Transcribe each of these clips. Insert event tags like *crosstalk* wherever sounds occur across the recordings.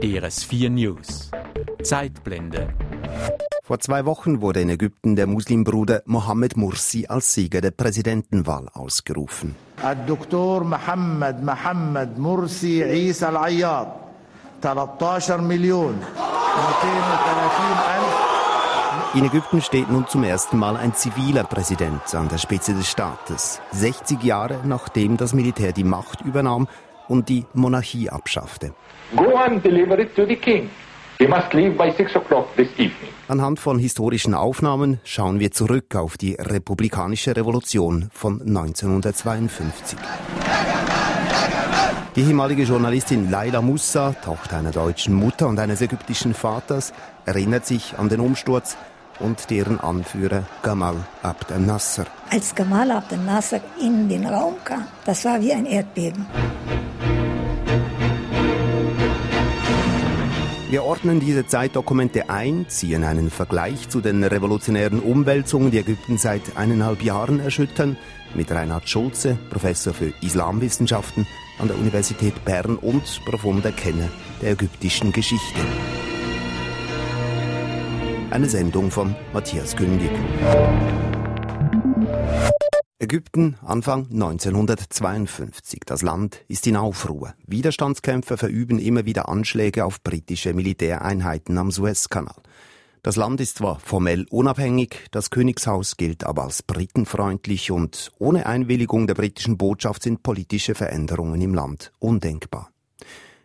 DRS4 News. Zeitblende. Vor zwei Wochen wurde in Ägypten der Muslimbruder Mohammed Mursi als Sieger der Präsidentenwahl ausgerufen. Dr. Mohammed Mohammed Mursi Isa al-Ayyad, 13 Millionen. In Ägypten steht nun zum ersten Mal ein ziviler Präsident an der Spitze des Staates. 60 Jahre nachdem das Militär die Macht übernahm und die Monarchie abschaffte. Go and deliver it to the king. He must leave by six o'clock this evening. Anhand von historischen Aufnahmen schauen wir zurück auf die republikanische Revolution von 1952. Die ehemalige Journalistin Laila Moussa, Tochter einer deutschen Mutter und eines ägyptischen Vaters, erinnert sich an den Umsturz und deren Anführer Gamal Abdel Nasser. Als Gamal Abdel Nasser in den Raum kam, das war wie ein Erdbeben. Wir ordnen diese Zeitdokumente ein, ziehen einen Vergleich zu den revolutionären Umwälzungen, die Ägypten seit eineinhalb Jahren erschüttern, mit Reinhard Schulze, Professor für Islamwissenschaften an der Universität Bern und profunder Kenner der ägyptischen Geschichte. Eine Sendung von Matthias Kündig. Ägypten Anfang 1952. Das Land ist in Aufruhr. Widerstandskämpfer verüben immer wieder Anschläge auf britische Militäreinheiten am Suezkanal. Das Land ist zwar formell unabhängig, das Königshaus gilt aber als britenfreundlich und ohne Einwilligung der britischen Botschaft sind politische Veränderungen im Land undenkbar.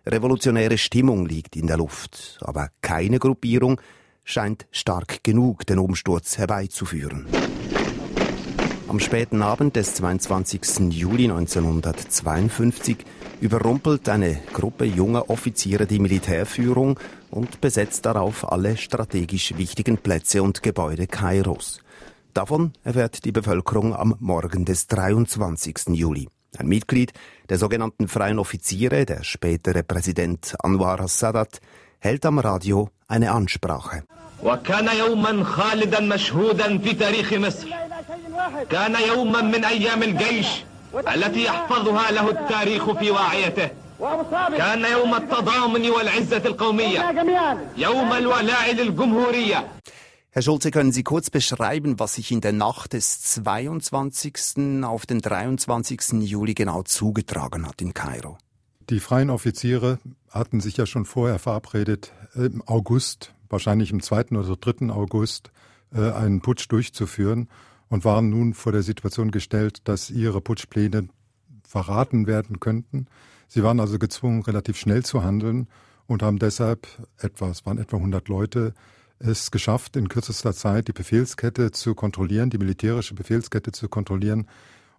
Revolutionäre Stimmung liegt in der Luft, aber keine Gruppierung scheint stark genug, den Umsturz herbeizuführen. Am späten Abend des 22. Juli 1952 überrumpelt eine Gruppe junger Offiziere die Militärführung und besetzt darauf alle strategisch wichtigen Plätze und Gebäude Kairos. Davon erfährt die Bevölkerung am Morgen des 23. Juli. Ein Mitglied der sogenannten Freien Offiziere, der spätere Präsident Anwar al-Sadat, hält am Radio eine Ansprache. وكان يوما خالدا مشهودا في تاريخ مصر كان يوما من ايام الجيش التي يحفظها له التاريخ في واعيته كان يوم التضامن والعزه القوميه يوم الولاء للجمهوريه Herr Schulze, können Sie kurz beschreiben, was sich in der Nacht des 22. auf den 23. Juli genau zugetragen hat in Kairo? Die freien Offiziere hatten sich ja schon vorher verabredet, im August, wahrscheinlich im 2. oder 3. August, äh, einen Putsch durchzuführen und waren nun vor der Situation gestellt, dass ihre Putschpläne verraten werden könnten. Sie waren also gezwungen, relativ schnell zu handeln und haben deshalb etwa, es waren etwa 100 Leute, es geschafft, in kürzester Zeit die Befehlskette zu kontrollieren, die militärische Befehlskette zu kontrollieren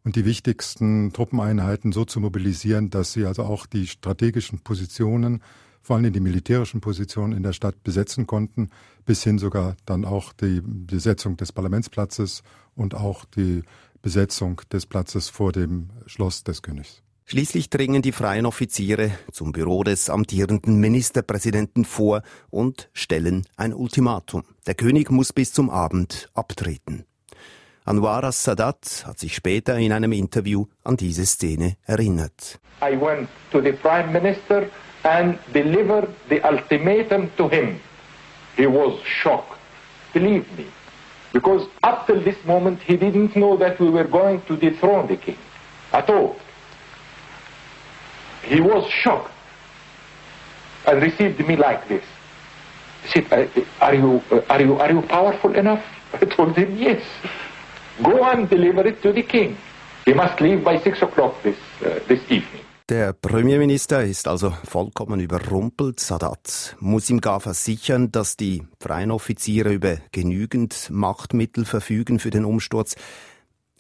und die wichtigsten Truppeneinheiten so zu mobilisieren, dass sie also auch die strategischen Positionen, vor allem die militärischen Positionen in der Stadt besetzen konnten, bis hin sogar dann auch die Besetzung des Parlamentsplatzes und auch die Besetzung des Platzes vor dem Schloss des Königs. Schließlich dringen die freien Offiziere zum Büro des amtierenden Ministerpräsidenten vor und stellen ein Ultimatum. Der König muss bis zum Abend abtreten. Anwar al-Sadat hat sich später in einem Interview an diese Szene erinnert. I went to the prime minister and delivered the ultimatum to him. He was shocked. Believe me. Because up till this moment he didn't know that we were going to dethrone the king at all. He was shocked and received me like this. He said, are you, are you, are you powerful enough? *laughs* I told him, yes. Go and deliver it to the king. He must leave by six o'clock this, uh, this evening. Der Premierminister ist also vollkommen überrumpelt. Sadat muss ihm gar versichern, dass die freien Offiziere über genügend Machtmittel verfügen für den Umsturz.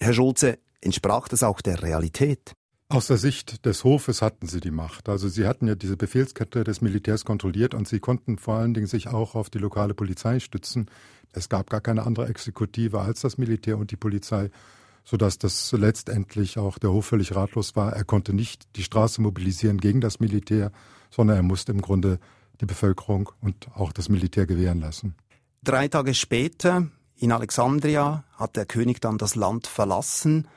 Herr Schulze, entsprach das auch der Realität? Aus der Sicht des Hofes hatten sie die Macht. Also sie hatten ja diese Befehlskette des Militärs kontrolliert und sie konnten vor allen Dingen sich auch auf die lokale Polizei stützen. Es gab gar keine andere Exekutive als das Militär und die Polizei, sodass das letztendlich auch der Hof völlig ratlos war. Er konnte nicht die Straße mobilisieren gegen das Militär, sondern er musste im Grunde die Bevölkerung und auch das Militär gewähren lassen. Drei Tage später in Alexandria hat der König dann das Land verlassen.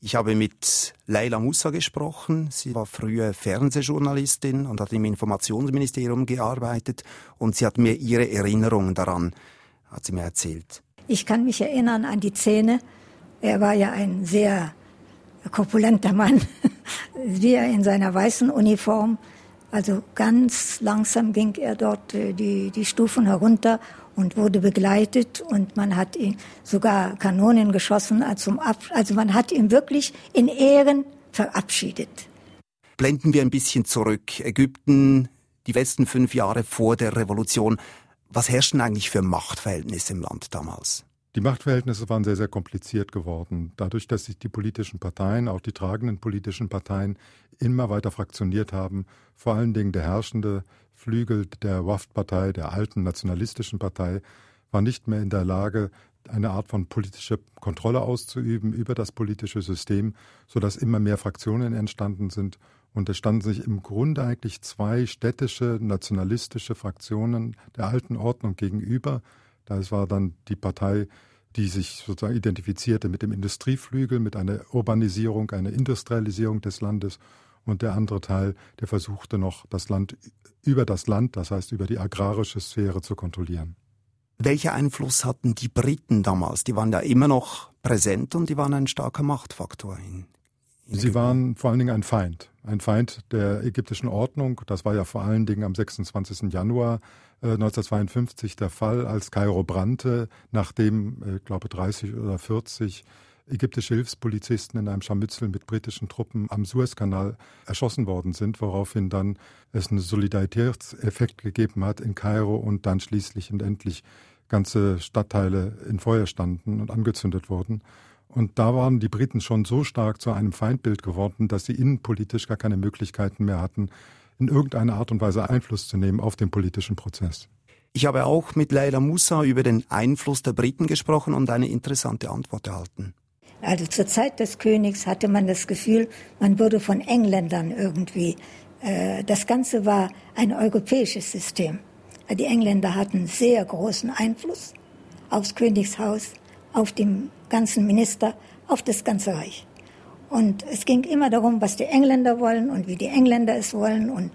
Ich habe mit Leila Musa gesprochen. Sie war früher Fernsehjournalistin und hat im Informationsministerium gearbeitet und sie hat mir ihre Erinnerungen daran, hat sie mir erzählt. Ich kann mich erinnern an die Szene. Er war ja ein sehr korpulenter Mann, *laughs* wie er in seiner weißen Uniform. Also ganz langsam ging er dort äh, die, die Stufen herunter und wurde begleitet und man hat ihn sogar Kanonen geschossen. Also, also man hat ihn wirklich in Ehren verabschiedet. Blenden wir ein bisschen zurück. Ägypten, die besten fünf Jahre vor der Revolution. Was herrschten eigentlich für Machtverhältnisse im Land damals? Die Machtverhältnisse waren sehr, sehr kompliziert geworden. Dadurch, dass sich die politischen Parteien, auch die tragenden politischen Parteien, immer weiter fraktioniert haben, vor allen Dingen der herrschende Flügel der WAFT-Partei, der alten nationalistischen Partei, war nicht mehr in der Lage, eine Art von politischer Kontrolle auszuüben über das politische System, sodass immer mehr Fraktionen entstanden sind. Und es standen sich im Grunde eigentlich zwei städtische, nationalistische Fraktionen der alten Ordnung gegenüber, das war dann die Partei, die sich sozusagen identifizierte mit dem Industrieflügel, mit einer Urbanisierung, einer Industrialisierung des Landes. Und der andere Teil, der versuchte noch, das Land über das Land, das heißt über die agrarische Sphäre zu kontrollieren. Welcher Einfluss hatten die Briten damals? Die waren ja immer noch präsent und die waren ein starker Machtfaktor in, in Sie waren vor allen Dingen ein Feind, ein Feind der ägyptischen Ordnung. Das war ja vor allen Dingen am 26. Januar 1952 äh, der Fall, als Kairo brannte, nachdem, ich äh, glaube, 30 oder 40 ägyptische Hilfspolizisten in einem Scharmützel mit britischen Truppen am Suezkanal erschossen worden sind, woraufhin dann es einen Solidaritätseffekt gegeben hat in Kairo und dann schließlich und endlich ganze Stadtteile in Feuer standen und angezündet wurden. Und da waren die Briten schon so stark zu einem Feindbild geworden, dass sie innenpolitisch gar keine Möglichkeiten mehr hatten, in irgendeiner Art und Weise Einfluss zu nehmen auf den politischen Prozess. Ich habe auch mit Leila Musa über den Einfluss der Briten gesprochen und eine interessante Antwort erhalten. Also zur Zeit des Königs hatte man das Gefühl, man würde von Engländern irgendwie. Äh, das Ganze war ein europäisches System. Die Engländer hatten sehr großen Einfluss aufs Königshaus, auf den ganzen Minister, auf das ganze Reich. Und es ging immer darum, was die Engländer wollen und wie die Engländer es wollen. Und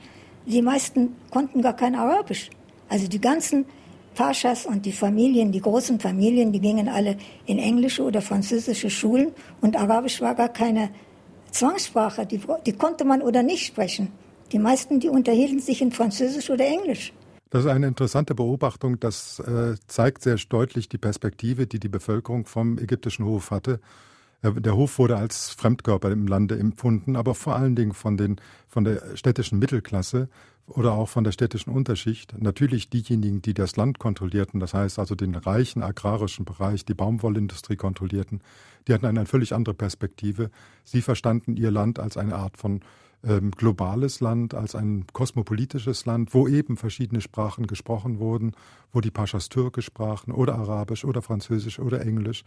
die meisten konnten gar kein Arabisch. Also die ganzen Paschas und die Familien, die großen Familien, die gingen alle in englische oder französische Schulen und Arabisch war gar keine Zwangssprache, die, die konnte man oder nicht sprechen. Die meisten, die unterhielten sich in Französisch oder Englisch. Das ist eine interessante Beobachtung. Das äh, zeigt sehr deutlich die Perspektive, die die Bevölkerung vom ägyptischen Hof hatte. Der Hof wurde als Fremdkörper im Lande empfunden, aber vor allen Dingen von, den, von der städtischen Mittelklasse oder auch von der städtischen Unterschicht. Natürlich diejenigen, die das Land kontrollierten, das heißt also den reichen agrarischen Bereich, die Baumwollindustrie kontrollierten, die hatten eine völlig andere Perspektive. Sie verstanden ihr Land als eine Art von ähm, globales Land, als ein kosmopolitisches Land, wo eben verschiedene Sprachen gesprochen wurden, wo die Paschas Türkisch sprachen oder Arabisch oder Französisch oder Englisch.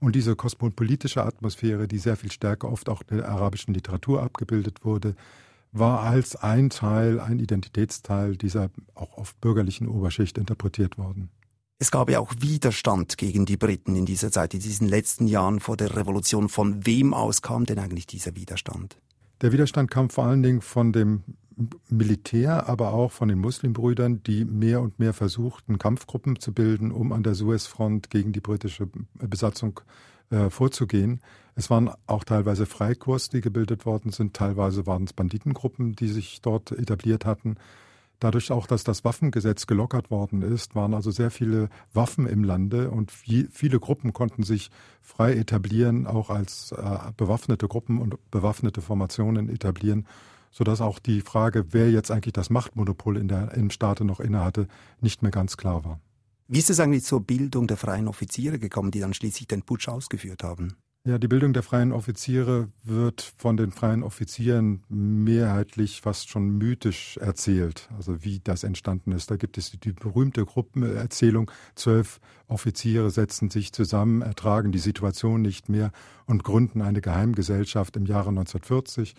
Und diese kosmopolitische Atmosphäre, die sehr viel stärker oft auch in der arabischen Literatur abgebildet wurde, war als ein Teil, ein Identitätsteil dieser auch oft bürgerlichen Oberschicht interpretiert worden. Es gab ja auch Widerstand gegen die Briten in dieser Zeit, in diesen letzten Jahren vor der Revolution. Von wem aus kam denn eigentlich dieser Widerstand? Der Widerstand kam vor allen Dingen von dem Militär, aber auch von den Muslimbrüdern, die mehr und mehr versuchten, Kampfgruppen zu bilden, um an der Suezfront gegen die britische Besatzung äh, vorzugehen. Es waren auch teilweise Freikorps, die gebildet worden sind, teilweise waren es Banditengruppen, die sich dort etabliert hatten. Dadurch auch, dass das Waffengesetz gelockert worden ist, waren also sehr viele Waffen im Lande und viele Gruppen konnten sich frei etablieren, auch als äh, bewaffnete Gruppen und bewaffnete Formationen etablieren sodass auch die Frage, wer jetzt eigentlich das Machtmonopol in der, im Staate noch innehatte, nicht mehr ganz klar war. Wie ist es eigentlich zur Bildung der freien Offiziere gekommen, die dann schließlich den Putsch ausgeführt haben? Ja, die Bildung der freien Offiziere wird von den freien Offizieren mehrheitlich fast schon mythisch erzählt, also wie das entstanden ist. Da gibt es die, berühmte Gruppenerzählung, zwölf Offiziere setzen sich zusammen, ertragen die Situation nicht mehr und gründen eine Geheimgesellschaft im Jahre 1940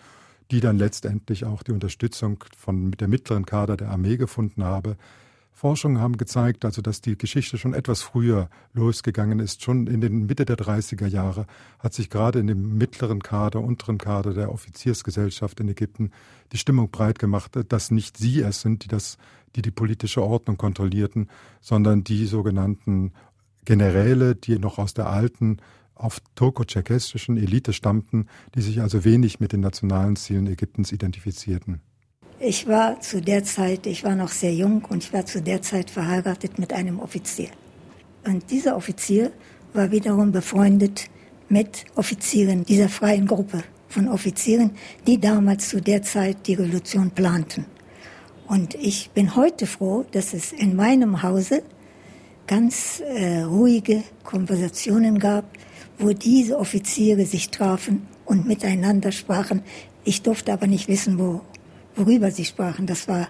die dann letztendlich auch die Unterstützung von der mittleren Kader der Armee gefunden habe. Forschungen haben gezeigt, also dass die Geschichte schon etwas früher losgegangen ist. Schon in den Mitte der 30er Jahre hat sich gerade in dem mittleren Kader, unteren Kader der Offiziersgesellschaft in Ägypten die Stimmung breit gemacht, dass nicht sie es sind, die das, die die politische Ordnung kontrollierten, sondern die sogenannten Generäle, die noch aus der alten auf turko-tscherkessischen Elite stammten, die sich also wenig mit den nationalen Zielen Ägyptens identifizierten. Ich war zu der Zeit, ich war noch sehr jung und ich war zu der Zeit verheiratet mit einem Offizier. Und dieser Offizier war wiederum befreundet mit Offizieren dieser freien Gruppe von Offizieren, die damals zu der Zeit die Revolution planten. Und ich bin heute froh, dass es in meinem Hause ganz äh, ruhige Konversationen gab, wo diese Offiziere sich trafen und miteinander sprachen. Ich durfte aber nicht wissen, wo, worüber sie sprachen. Das war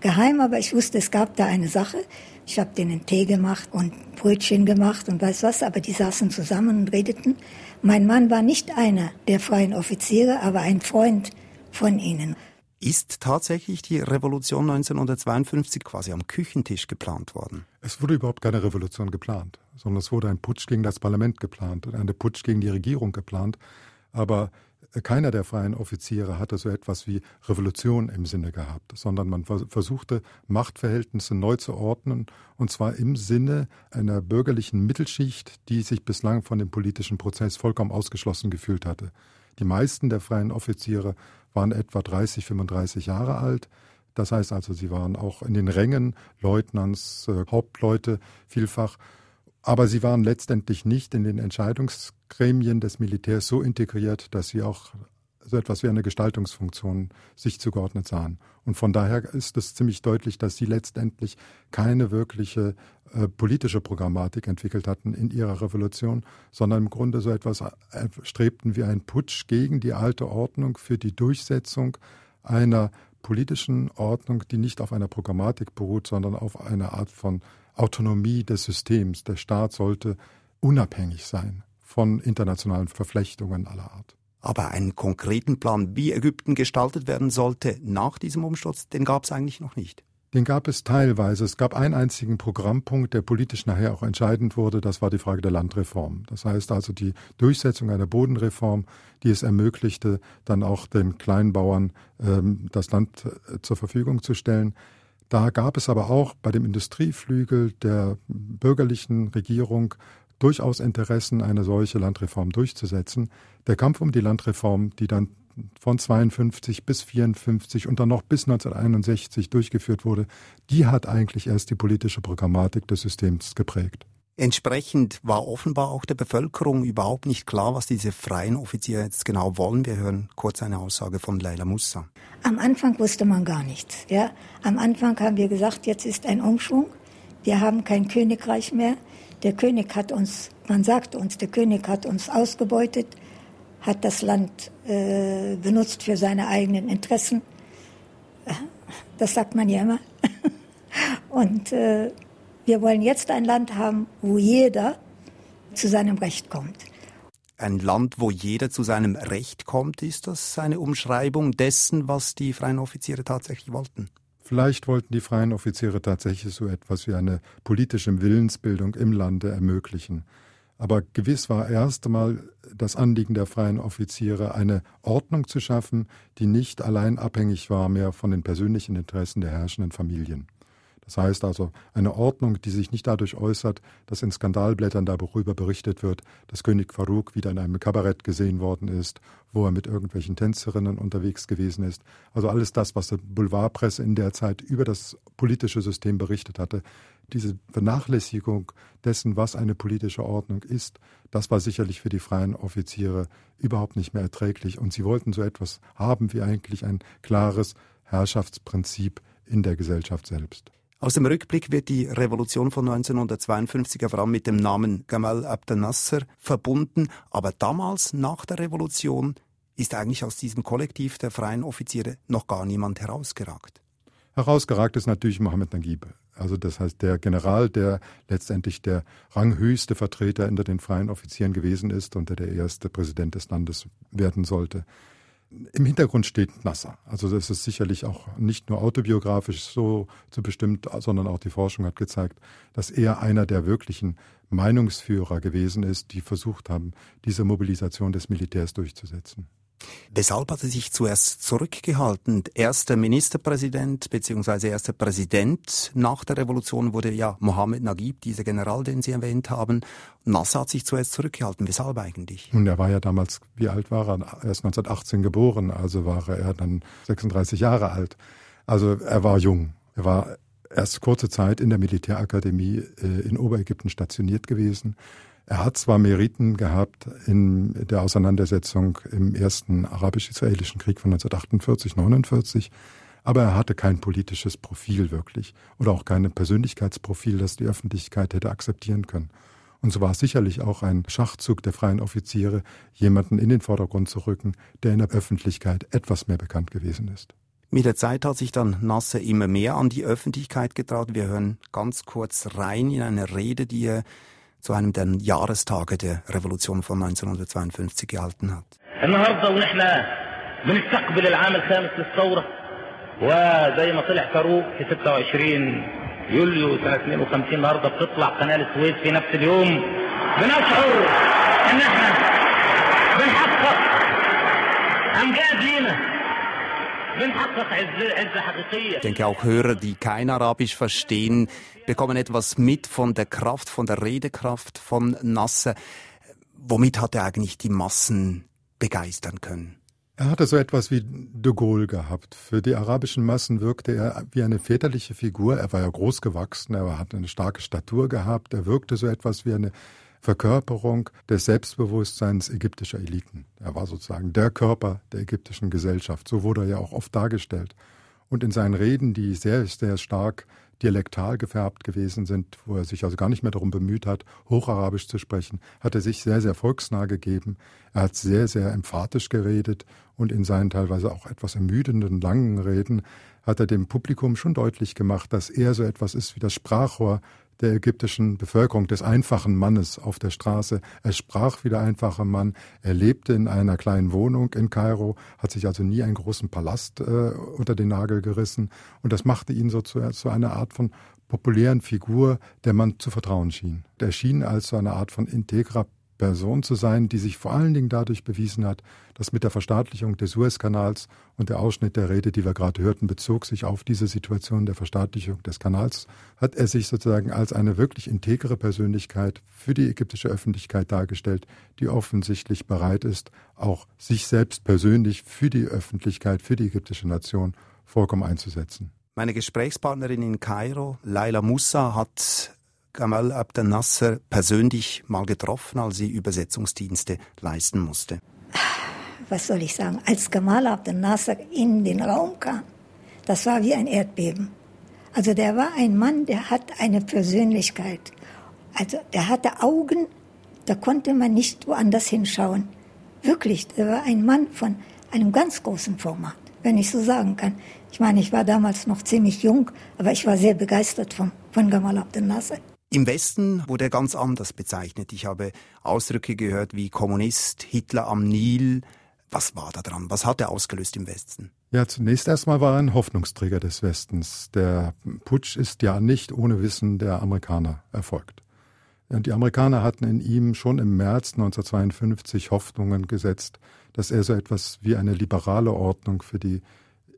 geheim, aber ich wusste, es gab da eine Sache. Ich habe denen Tee gemacht und Brötchen gemacht und weiß was, aber die saßen zusammen und redeten. Mein Mann war nicht einer der freien Offiziere, aber ein Freund von ihnen. Ist tatsächlich die Revolution 1952 quasi am Küchentisch geplant worden? Es wurde überhaupt keine Revolution geplant, sondern es wurde ein Putsch gegen das Parlament geplant und ein Putsch gegen die Regierung geplant. Aber keiner der freien Offiziere hatte so etwas wie Revolution im Sinne gehabt, sondern man versuchte, Machtverhältnisse neu zu ordnen, und zwar im Sinne einer bürgerlichen Mittelschicht, die sich bislang von dem politischen Prozess vollkommen ausgeschlossen gefühlt hatte. Die meisten der freien Offiziere waren etwa 30, 35 Jahre alt. Das heißt also, sie waren auch in den Rängen Leutnants, äh, Hauptleute vielfach. Aber sie waren letztendlich nicht in den Entscheidungsgremien des Militärs so integriert, dass sie auch so etwas wie eine Gestaltungsfunktion sich zugeordnet sahen. Und von daher ist es ziemlich deutlich, dass sie letztendlich keine wirkliche äh, politische Programmatik entwickelt hatten in ihrer Revolution, sondern im Grunde so etwas äh, strebten wie ein Putsch gegen die alte Ordnung für die Durchsetzung einer politischen Ordnung, die nicht auf einer Programmatik beruht, sondern auf einer Art von Autonomie des Systems. Der Staat sollte unabhängig sein von internationalen Verflechtungen aller Art. Aber einen konkreten Plan, wie Ägypten gestaltet werden sollte nach diesem Umsturz, den gab es eigentlich noch nicht. Den gab es teilweise. Es gab einen einzigen Programmpunkt, der politisch nachher auch entscheidend wurde. Das war die Frage der Landreform. Das heißt also die Durchsetzung einer Bodenreform, die es ermöglichte, dann auch den Kleinbauern ähm, das Land äh, zur Verfügung zu stellen. Da gab es aber auch bei dem Industrieflügel der bürgerlichen Regierung durchaus Interessen, eine solche Landreform durchzusetzen. Der Kampf um die Landreform, die dann von 52 bis 54 und dann noch bis 1961 durchgeführt wurde, die hat eigentlich erst die politische Programmatik des Systems geprägt. Entsprechend war offenbar auch der Bevölkerung überhaupt nicht klar, was diese freien Offiziere jetzt genau wollen. Wir hören kurz eine Aussage von Leila Mussa. Am Anfang wusste man gar nichts. Ja? Am Anfang haben wir gesagt, jetzt ist ein Umschwung. Wir haben kein Königreich mehr. Der König hat uns, man sagt uns, der König hat uns ausgebeutet, hat das Land äh, benutzt für seine eigenen Interessen. Das sagt man ja immer. *laughs* Und äh, wir wollen jetzt ein Land haben, wo jeder zu seinem Recht kommt. Ein Land, wo jeder zu seinem Recht kommt, ist das eine Umschreibung dessen, was die freien Offiziere tatsächlich wollten? Vielleicht wollten die freien Offiziere tatsächlich so etwas wie eine politische Willensbildung im Lande ermöglichen. Aber gewiss war erst einmal das Anliegen der freien Offiziere, eine Ordnung zu schaffen, die nicht allein abhängig war mehr von den persönlichen Interessen der herrschenden Familien. Das heißt also eine Ordnung, die sich nicht dadurch äußert, dass in Skandalblättern darüber berichtet wird, dass König Farouk wieder in einem Kabarett gesehen worden ist, wo er mit irgendwelchen Tänzerinnen unterwegs gewesen ist. Also alles das, was die Boulevardpresse in der Zeit über das politische System berichtet hatte, diese Vernachlässigung dessen, was eine politische Ordnung ist, das war sicherlich für die freien Offiziere überhaupt nicht mehr erträglich. Und sie wollten so etwas haben wie eigentlich ein klares Herrschaftsprinzip in der Gesellschaft selbst. Aus dem Rückblick wird die Revolution von 1952 vor allem mit dem Namen Gamal Abdel Nasser verbunden. Aber damals, nach der Revolution, ist eigentlich aus diesem Kollektiv der freien Offiziere noch gar niemand herausgeragt. Herausgeragt ist natürlich Mohammed Naguib. Also das heißt der General, der letztendlich der ranghöchste Vertreter unter den freien Offizieren gewesen ist und der der erste Präsident des Landes werden sollte. Im Hintergrund steht Nasser. Also das ist sicherlich auch nicht nur autobiografisch so zu bestimmt, sondern auch die Forschung hat gezeigt, dass er einer der wirklichen Meinungsführer gewesen ist, die versucht haben, diese Mobilisation des Militärs durchzusetzen. Weshalb hat er sich zuerst zurückgehalten? Erster Ministerpräsident bzw. erster Präsident nach der Revolution wurde ja Mohammed Naguib, dieser General, den Sie erwähnt haben. Nasser hat sich zuerst zurückgehalten. Weshalb eigentlich? Nun, er war ja damals, wie alt war er? Er ist 1918 geboren, also war er dann 36 Jahre alt. Also er war jung. Er war erst kurze Zeit in der Militärakademie äh, in Oberägypten stationiert gewesen. Er hat zwar Meriten gehabt in der Auseinandersetzung im ersten arabisch-israelischen Krieg von 1948, 49, aber er hatte kein politisches Profil wirklich oder auch kein Persönlichkeitsprofil, das die Öffentlichkeit hätte akzeptieren können. Und so war es sicherlich auch ein Schachzug der freien Offiziere, jemanden in den Vordergrund zu rücken, der in der Öffentlichkeit etwas mehr bekannt gewesen ist. Mit der Zeit hat sich dann Nasser immer mehr an die Öffentlichkeit getraut. Wir hören ganz kurz rein in eine Rede, die er zu einem der Jahrestage der Revolution von 1952 gehalten hat. وزي ما طلع فاروق في 26 يوليو سنة 52 النهارده بتطلع قناة السويس في نفس اليوم بنشعر إن إحنا بنحقق امجاد لينا Ich denke auch Hörer, die kein Arabisch verstehen, bekommen etwas mit von der Kraft, von der Redekraft von Nasser. Womit hat er eigentlich die Massen begeistern können? Er hatte so etwas wie de Gaulle gehabt. Für die arabischen Massen wirkte er wie eine väterliche Figur. Er war ja groß gewachsen, er hat eine starke Statur gehabt, er wirkte so etwas wie eine Verkörperung des Selbstbewusstseins ägyptischer Eliten. Er war sozusagen der Körper der ägyptischen Gesellschaft. So wurde er ja auch oft dargestellt. Und in seinen Reden, die sehr, sehr stark dialektal gefärbt gewesen sind, wo er sich also gar nicht mehr darum bemüht hat, Hocharabisch zu sprechen, hat er sich sehr, sehr volksnah gegeben. Er hat sehr, sehr emphatisch geredet und in seinen teilweise auch etwas ermüdenden, langen Reden hat er dem Publikum schon deutlich gemacht, dass er so etwas ist wie das Sprachrohr der ägyptischen Bevölkerung, des einfachen Mannes auf der Straße. Er sprach wie der einfache Mann. Er lebte in einer kleinen Wohnung in Kairo, hat sich also nie einen großen Palast äh, unter den Nagel gerissen. Und das machte ihn so zu, zu einer Art von populären Figur, der man zu vertrauen schien. Er schien als so eine Art von integrer Person zu sein, die sich vor allen Dingen dadurch bewiesen hat, dass mit der Verstaatlichung des Suezkanals und der Ausschnitt der Rede, die wir gerade hörten, bezog sich auf diese Situation der Verstaatlichung des Kanals, hat er sich sozusagen als eine wirklich integere Persönlichkeit für die ägyptische Öffentlichkeit dargestellt, die offensichtlich bereit ist, auch sich selbst persönlich für die Öffentlichkeit, für die ägyptische Nation vollkommen einzusetzen. Meine Gesprächspartnerin in Kairo, Laila Musa, hat Gamal Abdel Nasser persönlich mal getroffen, als sie Übersetzungsdienste leisten musste? Was soll ich sagen? Als Gamal Abdel Nasser in den Raum kam, das war wie ein Erdbeben. Also der war ein Mann, der hat eine Persönlichkeit. Also der hatte Augen, da konnte man nicht woanders hinschauen. Wirklich, der war ein Mann von einem ganz großen Format, wenn ich so sagen kann. Ich meine, ich war damals noch ziemlich jung, aber ich war sehr begeistert von, von Gamal Abdel Nasser. Im Westen wurde er ganz anders bezeichnet. Ich habe Ausdrücke gehört wie Kommunist, Hitler am Nil. Was war da dran? Was hat er ausgelöst im Westen? Ja, zunächst erstmal war er ein Hoffnungsträger des Westens. Der Putsch ist ja nicht ohne Wissen der Amerikaner erfolgt. Die Amerikaner hatten in ihm schon im März 1952 Hoffnungen gesetzt, dass er so etwas wie eine liberale Ordnung für die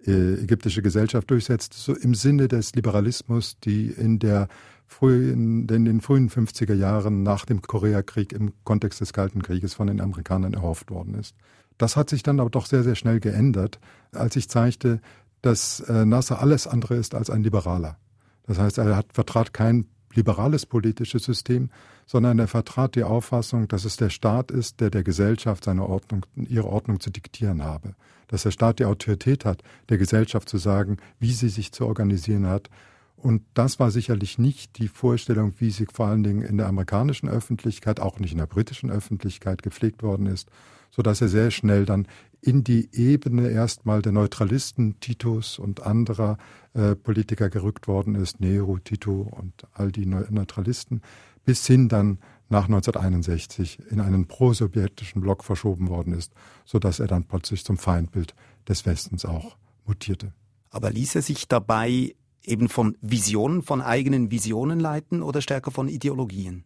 äh, ägyptische Gesellschaft durchsetzt, so im Sinne des Liberalismus, die in der frühen, in den frühen 50er Jahren nach dem Koreakrieg im Kontext des Kalten Krieges von den Amerikanern erhofft worden ist. Das hat sich dann aber doch sehr, sehr schnell geändert, als ich zeigte, dass äh, Nasser alles andere ist als ein Liberaler. Das heißt, er hat, vertrat kein liberales politisches System, sondern er vertrat die Auffassung, dass es der Staat ist, der der Gesellschaft seine Ordnung, ihre Ordnung zu diktieren habe. Dass der Staat die Autorität hat, der Gesellschaft zu sagen, wie sie sich zu organisieren hat und das war sicherlich nicht die Vorstellung, wie sie vor allen Dingen in der amerikanischen Öffentlichkeit, auch nicht in der britischen Öffentlichkeit gepflegt worden ist, so dass er sehr schnell dann in die Ebene erstmal der Neutralisten Titus und anderer äh, Politiker gerückt worden ist, Nero, Tito und all die Neutralisten, bis hin dann nach 1961 in einen prosowjetischen Block verschoben worden ist, sodass er dann plötzlich zum Feindbild des Westens auch mutierte. Aber ließ er sich dabei eben von Visionen, von eigenen Visionen leiten oder stärker von Ideologien?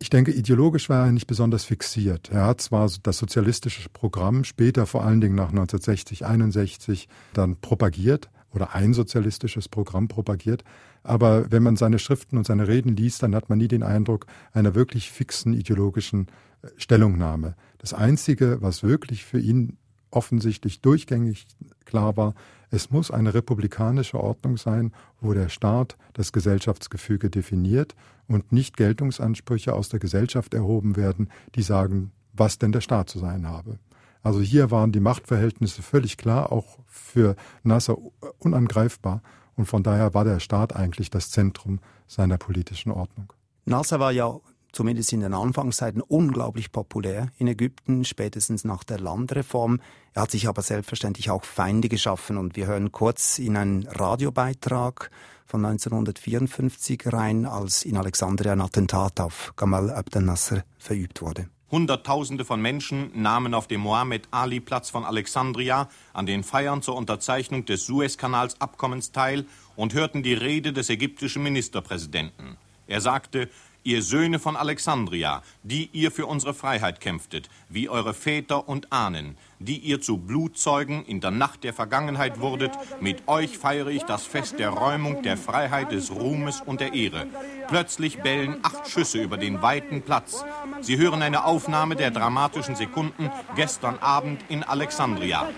Ich denke, ideologisch war er nicht besonders fixiert. Er hat zwar das sozialistische Programm später vor allen Dingen nach 1960, 61 dann propagiert oder ein sozialistisches Programm propagiert, aber wenn man seine Schriften und seine Reden liest, dann hat man nie den Eindruck einer wirklich fixen ideologischen äh, Stellungnahme. Das Einzige, was wirklich für ihn offensichtlich durchgängig klar war, es muss eine republikanische Ordnung sein, wo der Staat das Gesellschaftsgefüge definiert und nicht Geltungsansprüche aus der Gesellschaft erhoben werden, die sagen, was denn der Staat zu sein habe. Also hier waren die Machtverhältnisse völlig klar, auch für Nasser unangreifbar. Und von daher war der Staat eigentlich das Zentrum seiner politischen Ordnung. Nasser war ja zumindest in den Anfangszeiten unglaublich populär in Ägypten, spätestens nach der Landreform. Er hat sich aber selbstverständlich auch Feinde geschaffen und wir hören kurz in einen Radiobeitrag von 1954 rein, als in Alexandria ein Attentat auf Gamal Abdel Nasser verübt wurde. Hunderttausende von Menschen nahmen auf dem Mohammed-Ali-Platz von Alexandria an den Feiern zur Unterzeichnung des Suezkanalsabkommens teil und hörten die Rede des ägyptischen Ministerpräsidenten. Er sagte, ihr Söhne von Alexandria, die ihr für unsere Freiheit kämpftet, wie eure Väter und Ahnen, die ihr zu Blutzeugen in der Nacht der Vergangenheit wurdet, mit euch feiere ich das Fest der Räumung, der Freiheit, des Ruhmes und der Ehre. Plötzlich bellen acht Schüsse über den weiten Platz. Sie hören eine Aufnahme der dramatischen Sekunden gestern Abend in Alexandria.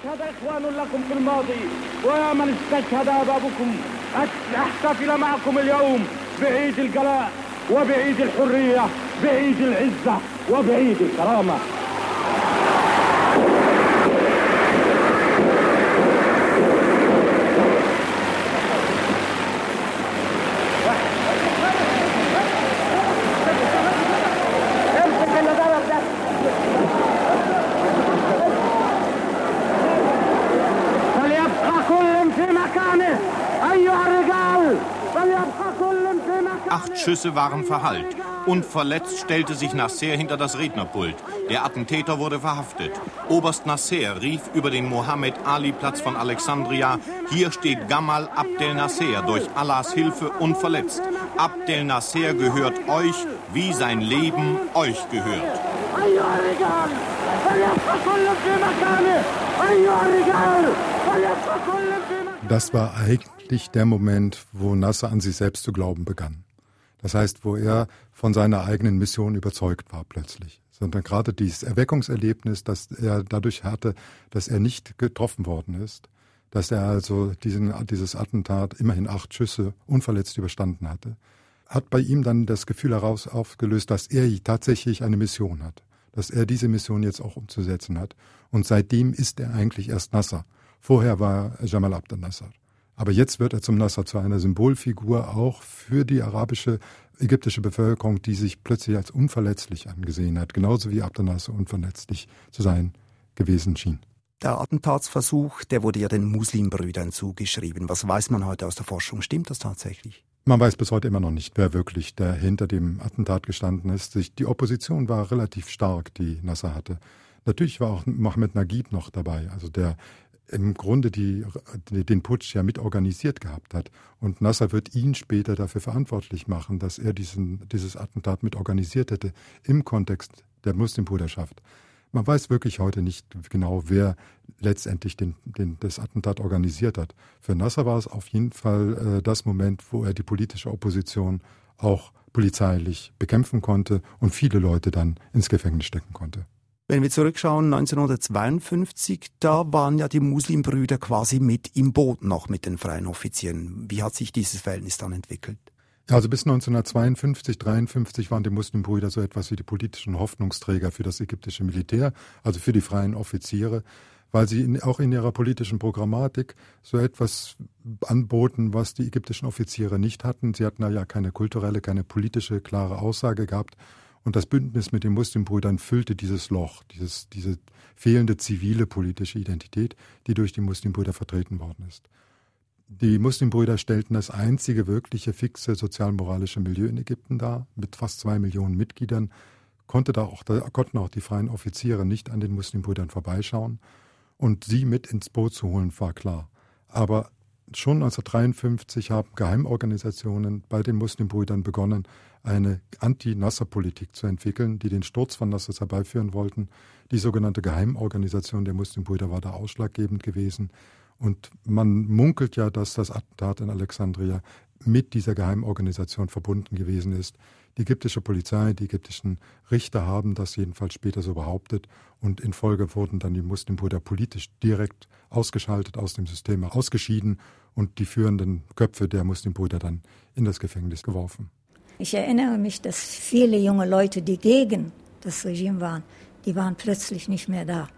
وبعيد الحرية بعيد العزة وبعيد الكرامة. Acht Schüsse waren verhallt. Unverletzt stellte sich Nasser hinter das Rednerpult. Der Attentäter wurde verhaftet. Oberst Nasser rief über den Mohammed-Ali-Platz von Alexandria, hier steht Gamal Abdel Nasser durch Allahs Hilfe unverletzt. Abdel Nasser gehört euch, wie sein Leben euch gehört. Das war eigentlich der Moment, wo Nasser an sich selbst zu glauben begann. Das heißt, wo er von seiner eigenen Mission überzeugt war plötzlich. Sondern gerade dieses Erweckungserlebnis, das er dadurch hatte, dass er nicht getroffen worden ist, dass er also diesen, dieses Attentat immerhin acht Schüsse unverletzt überstanden hatte, hat bei ihm dann das Gefühl heraus aufgelöst, dass er tatsächlich eine Mission hat, dass er diese Mission jetzt auch umzusetzen hat. Und seitdem ist er eigentlich erst Nasser. Vorher war Jamal Abdel Nasser. Aber jetzt wird er zum Nasser, zu einer Symbolfigur auch für die arabische ägyptische Bevölkerung, die sich plötzlich als unverletzlich angesehen hat, genauso wie Abdel Nasser unverletzlich zu sein gewesen schien. Der Attentatsversuch, der wurde ja den Muslimbrüdern zugeschrieben. Was weiß man heute aus der Forschung? Stimmt das tatsächlich? Man weiß bis heute immer noch nicht, wer wirklich der hinter dem Attentat gestanden ist. Die Opposition war relativ stark, die Nasser hatte. Natürlich war auch Mohammed Naguib noch dabei, also der im Grunde die, den Putsch ja mit organisiert gehabt hat. Und Nasser wird ihn später dafür verantwortlich machen, dass er diesen, dieses Attentat mit organisiert hätte im Kontext der Muslimbruderschaft. Man weiß wirklich heute nicht genau, wer letztendlich den, den, das Attentat organisiert hat. Für Nasser war es auf jeden Fall äh, das Moment, wo er die politische Opposition auch polizeilich bekämpfen konnte und viele Leute dann ins Gefängnis stecken konnte. Wenn wir zurückschauen, 1952, da waren ja die Muslimbrüder quasi mit im Boot noch mit den freien Offizieren. Wie hat sich dieses Verhältnis dann entwickelt? Also bis 1952, 53 waren die Muslimbrüder so etwas wie die politischen Hoffnungsträger für das ägyptische Militär, also für die freien Offiziere, weil sie in, auch in ihrer politischen Programmatik so etwas anboten, was die ägyptischen Offiziere nicht hatten. Sie hatten ja keine kulturelle, keine politische klare Aussage gehabt. Und das Bündnis mit den Muslimbrüdern füllte dieses Loch, dieses, diese fehlende zivile politische Identität, die durch die Muslimbrüder vertreten worden ist. Die Muslimbrüder stellten das einzige wirkliche fixe sozialmoralische Milieu in Ägypten dar, mit fast zwei Millionen Mitgliedern. Konnte da auch, da konnten auch die freien Offiziere nicht an den Muslimbrüdern vorbeischauen. Und sie mit ins Boot zu holen, war klar. Aber schon 1953 haben Geheimorganisationen bei den Muslimbrüdern begonnen, eine Anti-Nasser-Politik zu entwickeln, die den Sturz von Nasser herbeiführen wollten. Die sogenannte Geheimorganisation der Muslimbrüder war da ausschlaggebend gewesen. Und man munkelt ja, dass das Attentat in Alexandria mit dieser Geheimorganisation verbunden gewesen ist. Die ägyptische Polizei, die ägyptischen Richter haben das jedenfalls später so behauptet und in Folge wurden dann die Muslimbrüder politisch direkt ausgeschaltet, aus dem System ausgeschieden und die führenden Köpfe der Muslimbrüder dann in das Gefängnis geworfen. Ich erinnere mich, dass viele junge Leute, die gegen das Regime waren, die waren plötzlich nicht mehr da.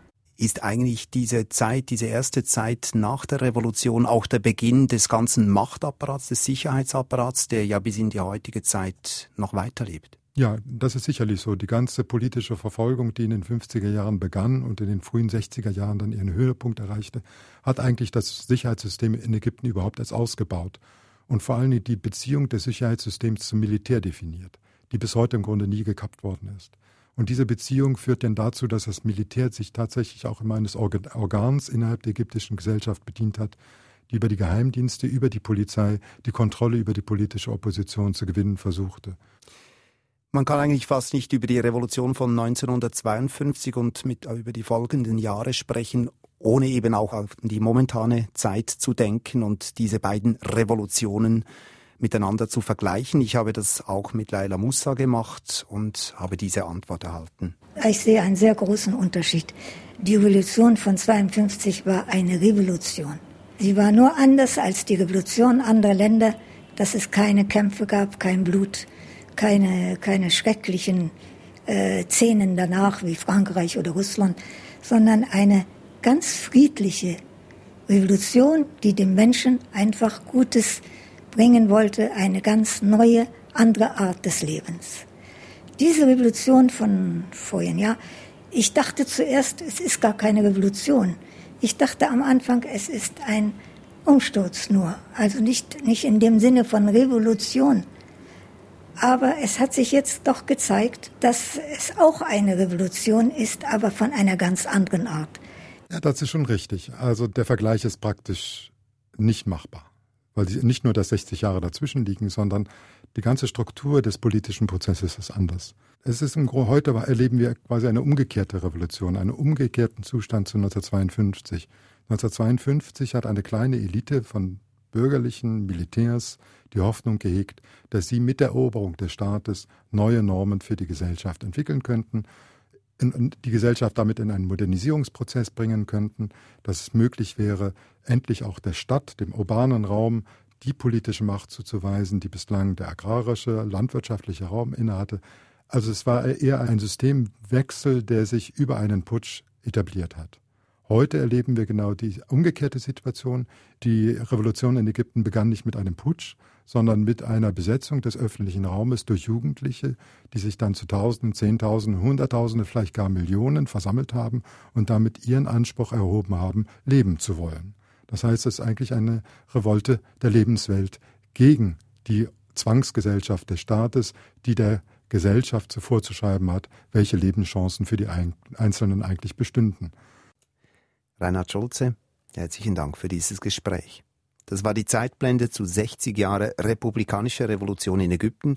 Ist eigentlich diese Zeit, diese erste Zeit nach der Revolution auch der Beginn des ganzen Machtapparats, des Sicherheitsapparats, der ja bis in die heutige Zeit noch weiterlebt? Ja, das ist sicherlich so. Die ganze politische Verfolgung, die in den 50er Jahren begann und in den frühen 60er Jahren dann ihren Höhepunkt erreichte, hat eigentlich das Sicherheitssystem in Ägypten überhaupt erst ausgebaut und vor allem die Beziehung des Sicherheitssystems zum Militär definiert, die bis heute im Grunde nie gekappt worden ist. Und diese Beziehung führt dann dazu, dass das Militär sich tatsächlich auch immer eines Organs innerhalb der ägyptischen Gesellschaft bedient hat, die über die Geheimdienste, über die Polizei die Kontrolle über die politische Opposition zu gewinnen versuchte. Man kann eigentlich fast nicht über die Revolution von 1952 und mit, über die folgenden Jahre sprechen, ohne eben auch auf die momentane Zeit zu denken und diese beiden Revolutionen miteinander zu vergleichen. Ich habe das auch mit Laila Musa gemacht und habe diese Antwort erhalten. Ich sehe einen sehr großen Unterschied. Die Revolution von 52 war eine Revolution. Sie war nur anders als die Revolution anderer Länder, dass es keine Kämpfe gab, kein Blut, keine, keine schrecklichen äh, Szenen danach wie Frankreich oder Russland, sondern eine ganz friedliche Revolution, die dem Menschen einfach Gutes bringen wollte, eine ganz neue, andere Art des Lebens. Diese Revolution von vorhin, ja, ich dachte zuerst, es ist gar keine Revolution. Ich dachte am Anfang, es ist ein Umsturz nur, also nicht, nicht in dem Sinne von Revolution. Aber es hat sich jetzt doch gezeigt, dass es auch eine Revolution ist, aber von einer ganz anderen Art. Ja, das ist schon richtig. Also der Vergleich ist praktisch nicht machbar weil nicht nur, dass 60 Jahre dazwischen liegen, sondern die ganze Struktur des politischen Prozesses ist anders. Es ist im Grunde, heute erleben wir quasi eine umgekehrte Revolution, einen umgekehrten Zustand zu 1952. 1952 hat eine kleine Elite von bürgerlichen Militärs die Hoffnung gehegt, dass sie mit der Eroberung des Staates neue Normen für die Gesellschaft entwickeln könnten in, die Gesellschaft damit in einen Modernisierungsprozess bringen könnten, dass es möglich wäre, endlich auch der Stadt, dem urbanen Raum, die politische Macht zuzuweisen, die bislang der agrarische, landwirtschaftliche Raum innehatte. Also es war eher ein Systemwechsel, der sich über einen Putsch etabliert hat. Heute erleben wir genau die umgekehrte Situation. Die Revolution in Ägypten begann nicht mit einem Putsch, sondern mit einer Besetzung des öffentlichen Raumes durch Jugendliche, die sich dann zu Tausenden, Zehntausenden, Hunderttausende, vielleicht gar Millionen versammelt haben und damit ihren Anspruch erhoben haben, leben zu wollen. Das heißt, es ist eigentlich eine Revolte der Lebenswelt gegen die Zwangsgesellschaft des Staates, die der Gesellschaft vorzuschreiben hat, welche Lebenschancen für die Einzelnen eigentlich bestünden. Reinhard Schulze, herzlichen Dank für dieses Gespräch. Das war die Zeitblende zu 60 Jahre republikanischer Revolution in Ägypten.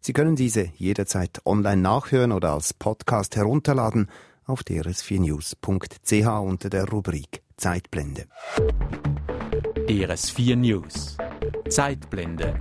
Sie können diese jederzeit online nachhören oder als Podcast herunterladen auf drs4news.ch unter der Rubrik Zeitblende. DRS4 News Zeitblende